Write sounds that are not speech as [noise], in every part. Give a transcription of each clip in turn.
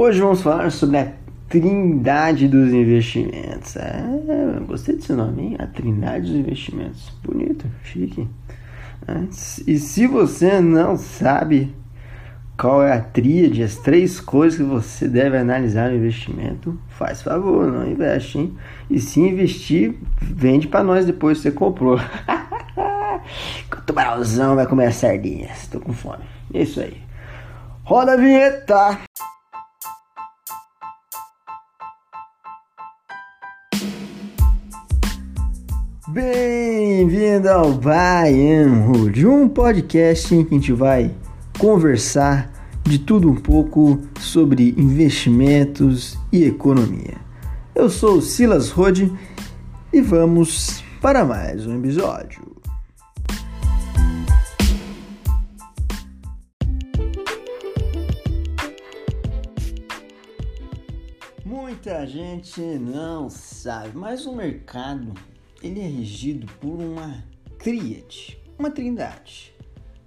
Hoje vamos falar sobre a Trindade dos Investimentos. É, gostei desse nome, hein? A Trindade dos Investimentos. Bonito, chique. É, e se você não sabe qual é a tríade, as três coisas que você deve analisar no investimento, faz favor, não investe, hein? E se investir, vende para nós depois que você comprou. [laughs] o tubarãozão vai comer as sardinhas. Tô com fome. É isso aí. Roda a vinheta! Bem-vindo ao Baian Hood, um podcast em que a gente vai conversar de tudo um pouco sobre investimentos e economia. Eu sou Silas Rode e vamos para mais um episódio. Muita gente não sabe, mas o mercado ele é regido por uma tríade, uma trindade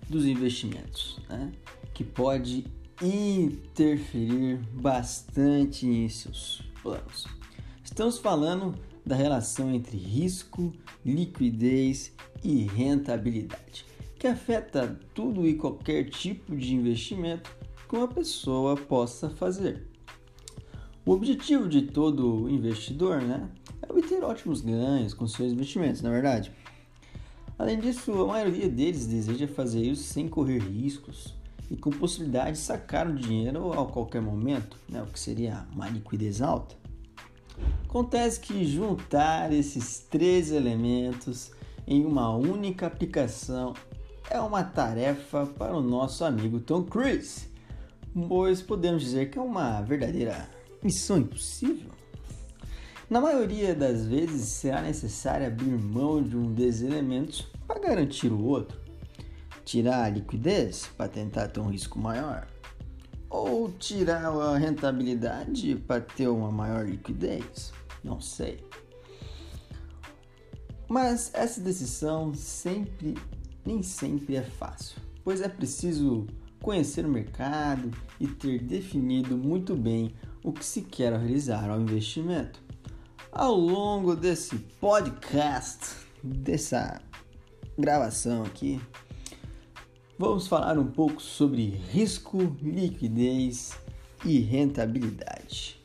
dos investimentos, né? que pode interferir bastante em seus planos. Estamos falando da relação entre risco, liquidez e rentabilidade, que afeta tudo e qualquer tipo de investimento que uma pessoa possa fazer. O objetivo de todo investidor né, obter ótimos ganhos com seus investimentos, na é verdade. Além disso, a maioria deles deseja fazer isso sem correr riscos e com possibilidade de sacar o dinheiro a qualquer momento, né, o que seria uma liquidez alta. Acontece que juntar esses três elementos em uma única aplicação é uma tarefa para o nosso amigo Tom Cruise, pois podemos dizer que é uma verdadeira missão impossível. Na maioria das vezes será necessário abrir mão de um desses elementos para garantir o outro. Tirar a liquidez para tentar ter um risco maior. Ou tirar a rentabilidade para ter uma maior liquidez. Não sei. Mas essa decisão sempre, nem sempre é fácil, pois é preciso conhecer o mercado e ter definido muito bem o que se quer realizar ao investimento ao longo desse podcast, dessa gravação aqui, vamos falar um pouco sobre risco, liquidez e rentabilidade.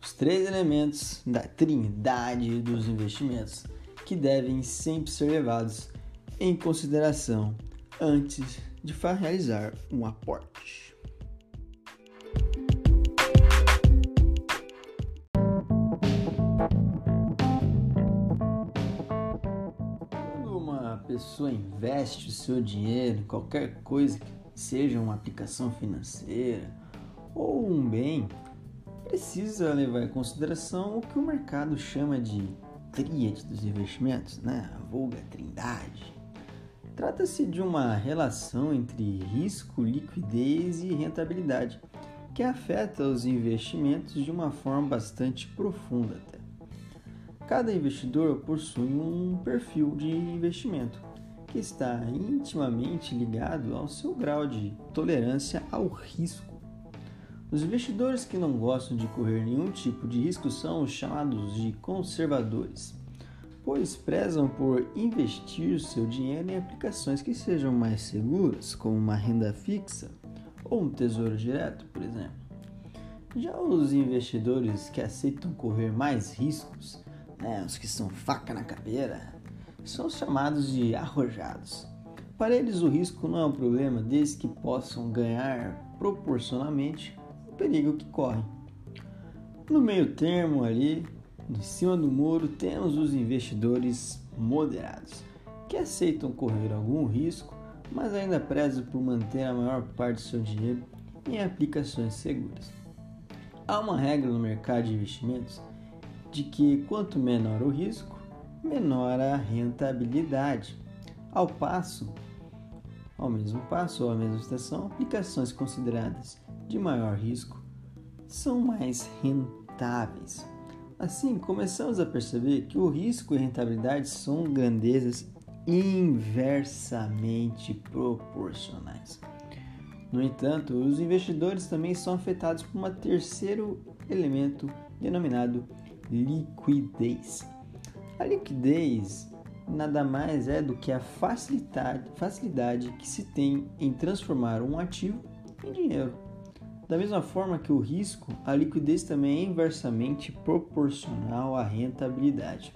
Os três elementos da trindade dos investimentos que devem sempre ser levados em consideração antes de realizar um aporte. Pessoa investe o seu dinheiro qualquer coisa que seja uma aplicação financeira ou um bem, precisa levar em consideração o que o mercado chama de tríade dos investimentos, né? a vulga trindade. Trata-se de uma relação entre risco, liquidez e rentabilidade que afeta os investimentos de uma forma bastante profunda até. Cada investidor possui um perfil de investimento que está intimamente ligado ao seu grau de tolerância ao risco. Os investidores que não gostam de correr nenhum tipo de risco são os chamados de conservadores, pois prezam por investir seu dinheiro em aplicações que sejam mais seguras, como uma renda fixa ou um tesouro direto, por exemplo. Já os investidores que aceitam correr mais riscos, né, os que são faca na caveira, são chamados de arrojados. Para eles, o risco não é um problema desde que possam ganhar proporcionalmente o perigo que correm. No meio termo ali, em cima do muro, temos os investidores moderados, que aceitam correr algum risco, mas ainda prezam por manter a maior parte do seu dinheiro em aplicações seguras. Há uma regra no mercado de investimentos de que quanto menor o risco, menor a rentabilidade. Ao passo, ao mesmo passo ou à mesma estação, aplicações consideradas de maior risco são mais rentáveis. Assim, começamos a perceber que o risco e a rentabilidade são grandezas inversamente proporcionais. No entanto, os investidores também são afetados por um terceiro elemento denominado liquidez. A liquidez nada mais é do que a facilidade, facilidade que se tem em transformar um ativo em dinheiro. Da mesma forma que o risco, a liquidez também é inversamente proporcional à rentabilidade.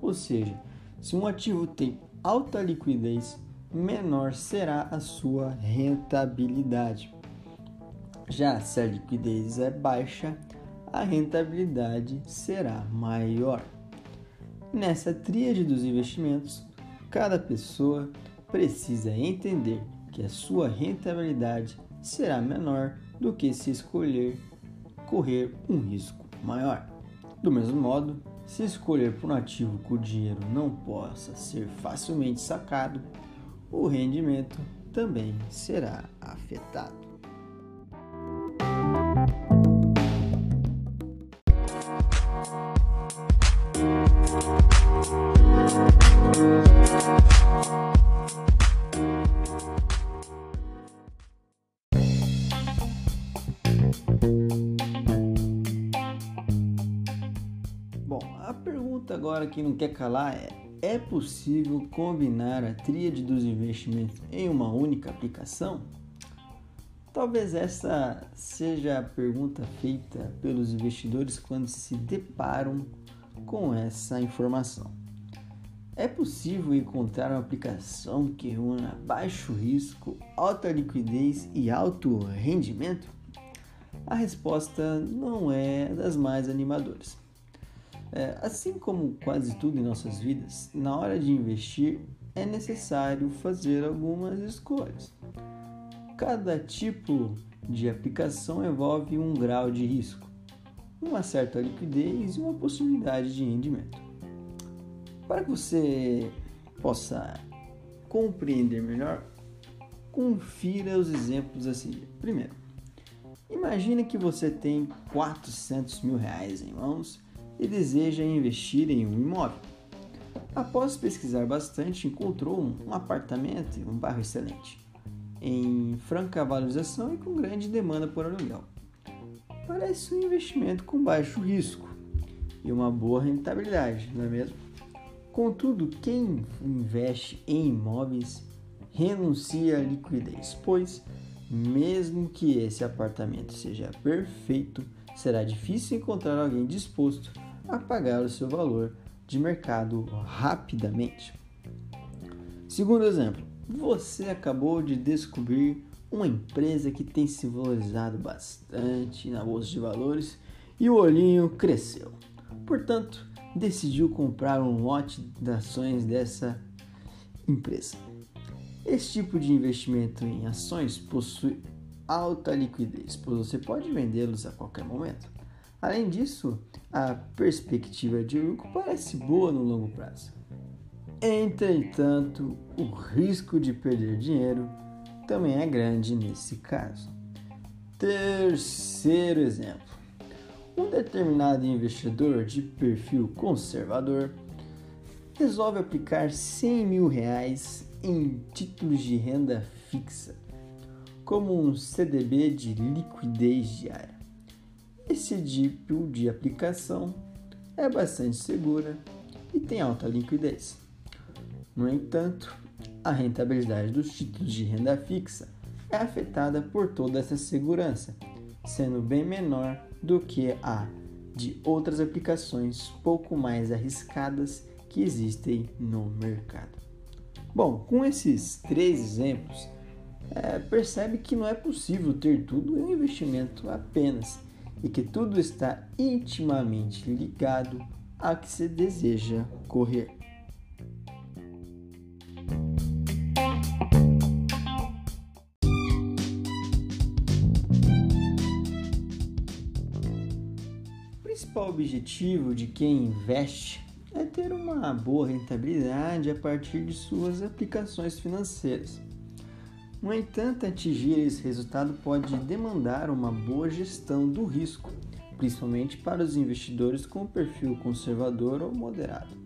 Ou seja, se um ativo tem alta liquidez, menor será a sua rentabilidade. Já se a liquidez é baixa, a rentabilidade será maior. Nessa tríade dos investimentos, cada pessoa precisa entender que a sua rentabilidade será menor do que se escolher correr um risco maior. Do mesmo modo, se escolher por um ativo que o dinheiro não possa ser facilmente sacado, o rendimento também será afetado. Agora que não quer calar é: é possível combinar a tríade dos investimentos em uma única aplicação? Talvez essa seja a pergunta feita pelos investidores quando se deparam com essa informação. É possível encontrar uma aplicação que una baixo risco, alta liquidez e alto rendimento? A resposta não é das mais animadoras. É, assim como quase tudo em nossas vidas, na hora de investir é necessário fazer algumas escolhas. Cada tipo de aplicação envolve um grau de risco, uma certa liquidez e uma possibilidade de rendimento. Para que você possa compreender melhor, confira os exemplos a seguir. Primeiro, imagine que você tem 400 mil reais em mãos e deseja investir em um imóvel. Após pesquisar bastante, encontrou um apartamento em um bairro excelente, em franca valorização e com grande demanda por aluguel. Parece um investimento com baixo risco e uma boa rentabilidade, não é mesmo? Contudo, quem investe em imóveis renuncia à liquidez, pois, mesmo que esse apartamento seja perfeito, será difícil encontrar alguém disposto a pagar o seu valor de mercado rapidamente. Segundo exemplo, você acabou de descobrir uma empresa que tem se valorizado bastante na bolsa de valores e o olhinho cresceu. Portanto, decidiu comprar um lote de ações dessa empresa. Esse tipo de investimento em ações possui alta liquidez, pois você pode vendê-los a qualquer momento. Além disso, a perspectiva de lucro parece boa no longo prazo. Entretanto, o risco de perder dinheiro também é grande nesse caso. Terceiro exemplo: um determinado investidor de perfil conservador resolve aplicar 100 mil reais em títulos de renda fixa, como um CDB de liquidez diária. Esse tipo de aplicação é bastante segura e tem alta liquidez. No entanto, a rentabilidade dos títulos de renda fixa é afetada por toda essa segurança, sendo bem menor do que a de outras aplicações pouco mais arriscadas que existem no mercado. Bom, com esses três exemplos, é, percebe que não é possível ter tudo em um investimento apenas e que tudo está intimamente ligado a que se deseja correr. principal objetivo de quem investe é ter uma boa rentabilidade a partir de suas aplicações financeiras. No entanto, atingir esse resultado pode demandar uma boa gestão do risco, principalmente para os investidores com perfil conservador ou moderado.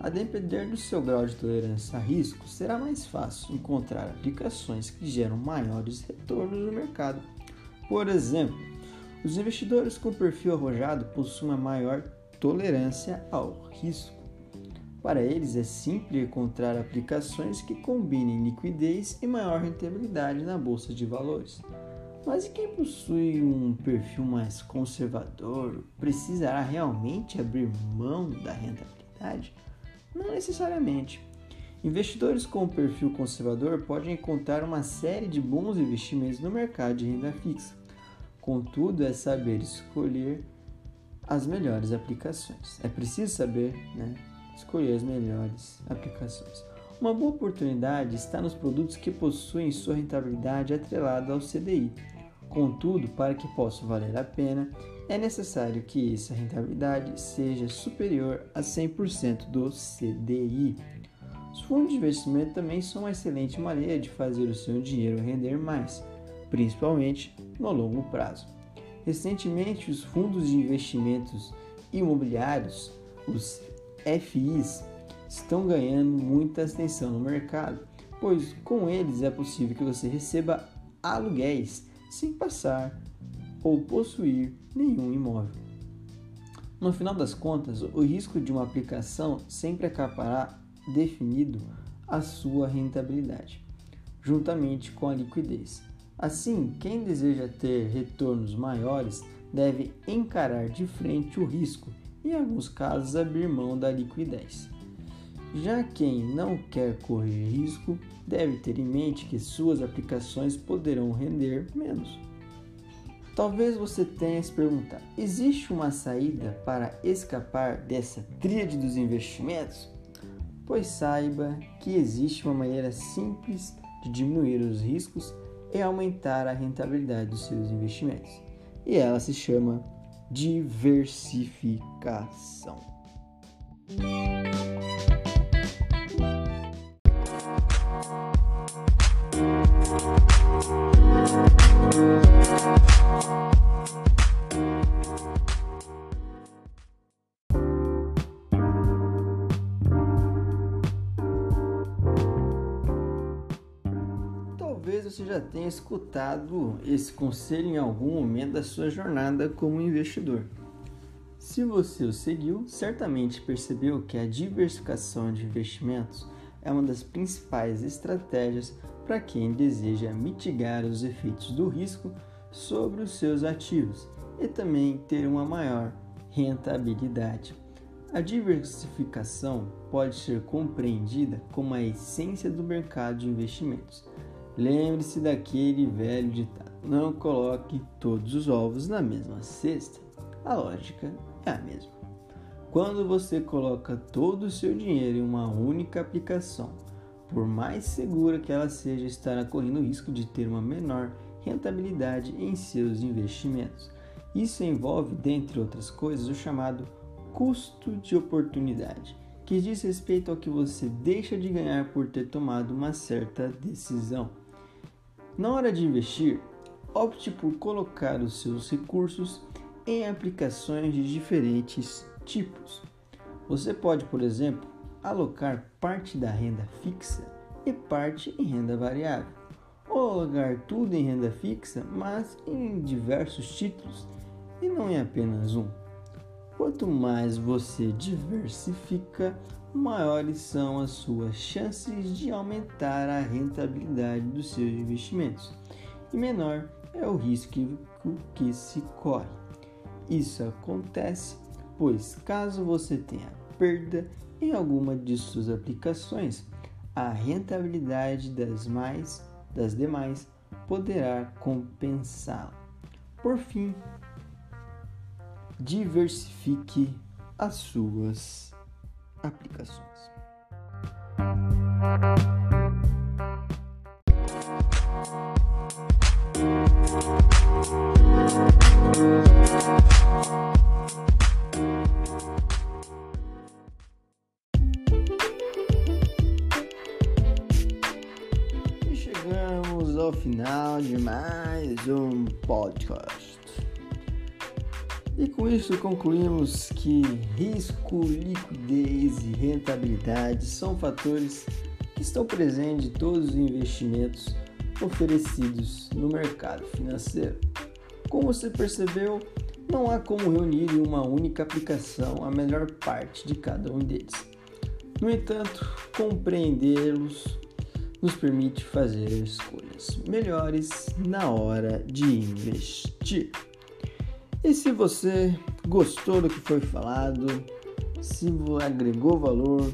A depender do seu grau de tolerância a risco, será mais fácil encontrar aplicações que geram maiores retornos no mercado. Por exemplo, os investidores com perfil arrojado possuem uma maior tolerância ao risco. Para eles é simples encontrar aplicações que combinem liquidez e maior rentabilidade na bolsa de valores. Mas e quem possui um perfil mais conservador precisará realmente abrir mão da rentabilidade? Não necessariamente. Investidores com perfil conservador podem encontrar uma série de bons investimentos no mercado de renda fixa. Contudo, é saber escolher as melhores aplicações. É preciso saber né, escolher as melhores aplicações. Uma boa oportunidade está nos produtos que possuem sua rentabilidade atrelada ao CDI. Contudo, para que possa valer a pena, é necessário que essa rentabilidade seja superior a 100% do CDI. Os fundos de investimento também são uma excelente maneira de fazer o seu dinheiro render mais, principalmente no longo prazo. Recentemente, os fundos de investimentos imobiliários, os FIs, estão ganhando muita atenção no mercado, pois com eles é possível que você receba aluguéis sem passar ou possuir nenhum imóvel. No final das contas, o risco de uma aplicação sempre acabará definido a sua rentabilidade, juntamente com a liquidez. Assim, quem deseja ter retornos maiores deve encarar de frente o risco em alguns casos, abrir mão da liquidez. Já quem não quer correr risco deve ter em mente que suas aplicações poderão render menos. Talvez você tenha se perguntar: existe uma saída para escapar dessa tríade dos investimentos? Pois saiba que existe uma maneira simples de diminuir os riscos e aumentar a rentabilidade dos seus investimentos. E ela se chama diversificação. Talvez você já tenha escutado esse conselho em algum momento da sua jornada como investidor. Se você o seguiu, certamente percebeu que a diversificação de investimentos é uma das principais estratégias para quem deseja mitigar os efeitos do risco sobre os seus ativos e também ter uma maior rentabilidade. A diversificação pode ser compreendida como a essência do mercado de investimentos. Lembre-se daquele velho ditado: não coloque todos os ovos na mesma cesta. A lógica é a mesma. Quando você coloca todo o seu dinheiro em uma única aplicação, por mais segura que ela seja, estará correndo o risco de ter uma menor rentabilidade em seus investimentos. Isso envolve, dentre outras coisas, o chamado custo de oportunidade, que diz respeito ao que você deixa de ganhar por ter tomado uma certa decisão. Na hora de investir, opte por colocar os seus recursos em aplicações de diferentes tipos. Você pode, por exemplo, alocar parte da renda fixa e parte em renda variável, ou alocar tudo em renda fixa, mas em diversos títulos e não em apenas um. Quanto mais você diversifica, maiores são as suas chances de aumentar a rentabilidade dos seus investimentos e menor é o risco que se corre. Isso acontece pois, caso você tenha perda em alguma de suas aplicações, a rentabilidade das mais das demais poderá compensá-la. Por fim, diversifique as suas aplicações. E chegamos ao final de mais um podcast. Com isso concluímos que risco, liquidez e rentabilidade são fatores que estão presentes em todos os investimentos oferecidos no mercado financeiro. Como você percebeu, não há como reunir em uma única aplicação a melhor parte de cada um deles. No entanto, compreendê-los nos permite fazer escolhas melhores na hora de investir. E se você gostou do que foi falado, se agregou valor,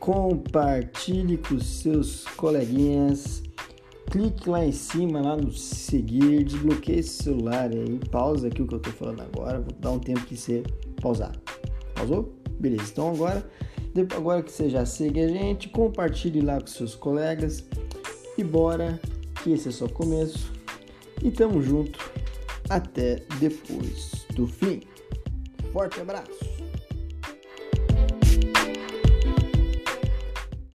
compartilhe com seus coleguinhas, clique lá em cima, lá no seguir, desbloqueie esse celular aí, pausa aqui o que eu estou falando agora, vou dar um tempo que você pausar. Pausou? Beleza, então agora, agora que você já segue a gente, compartilhe lá com seus colegas e bora, que esse é só o começo. E tamo junto até depois do fim. Forte abraço!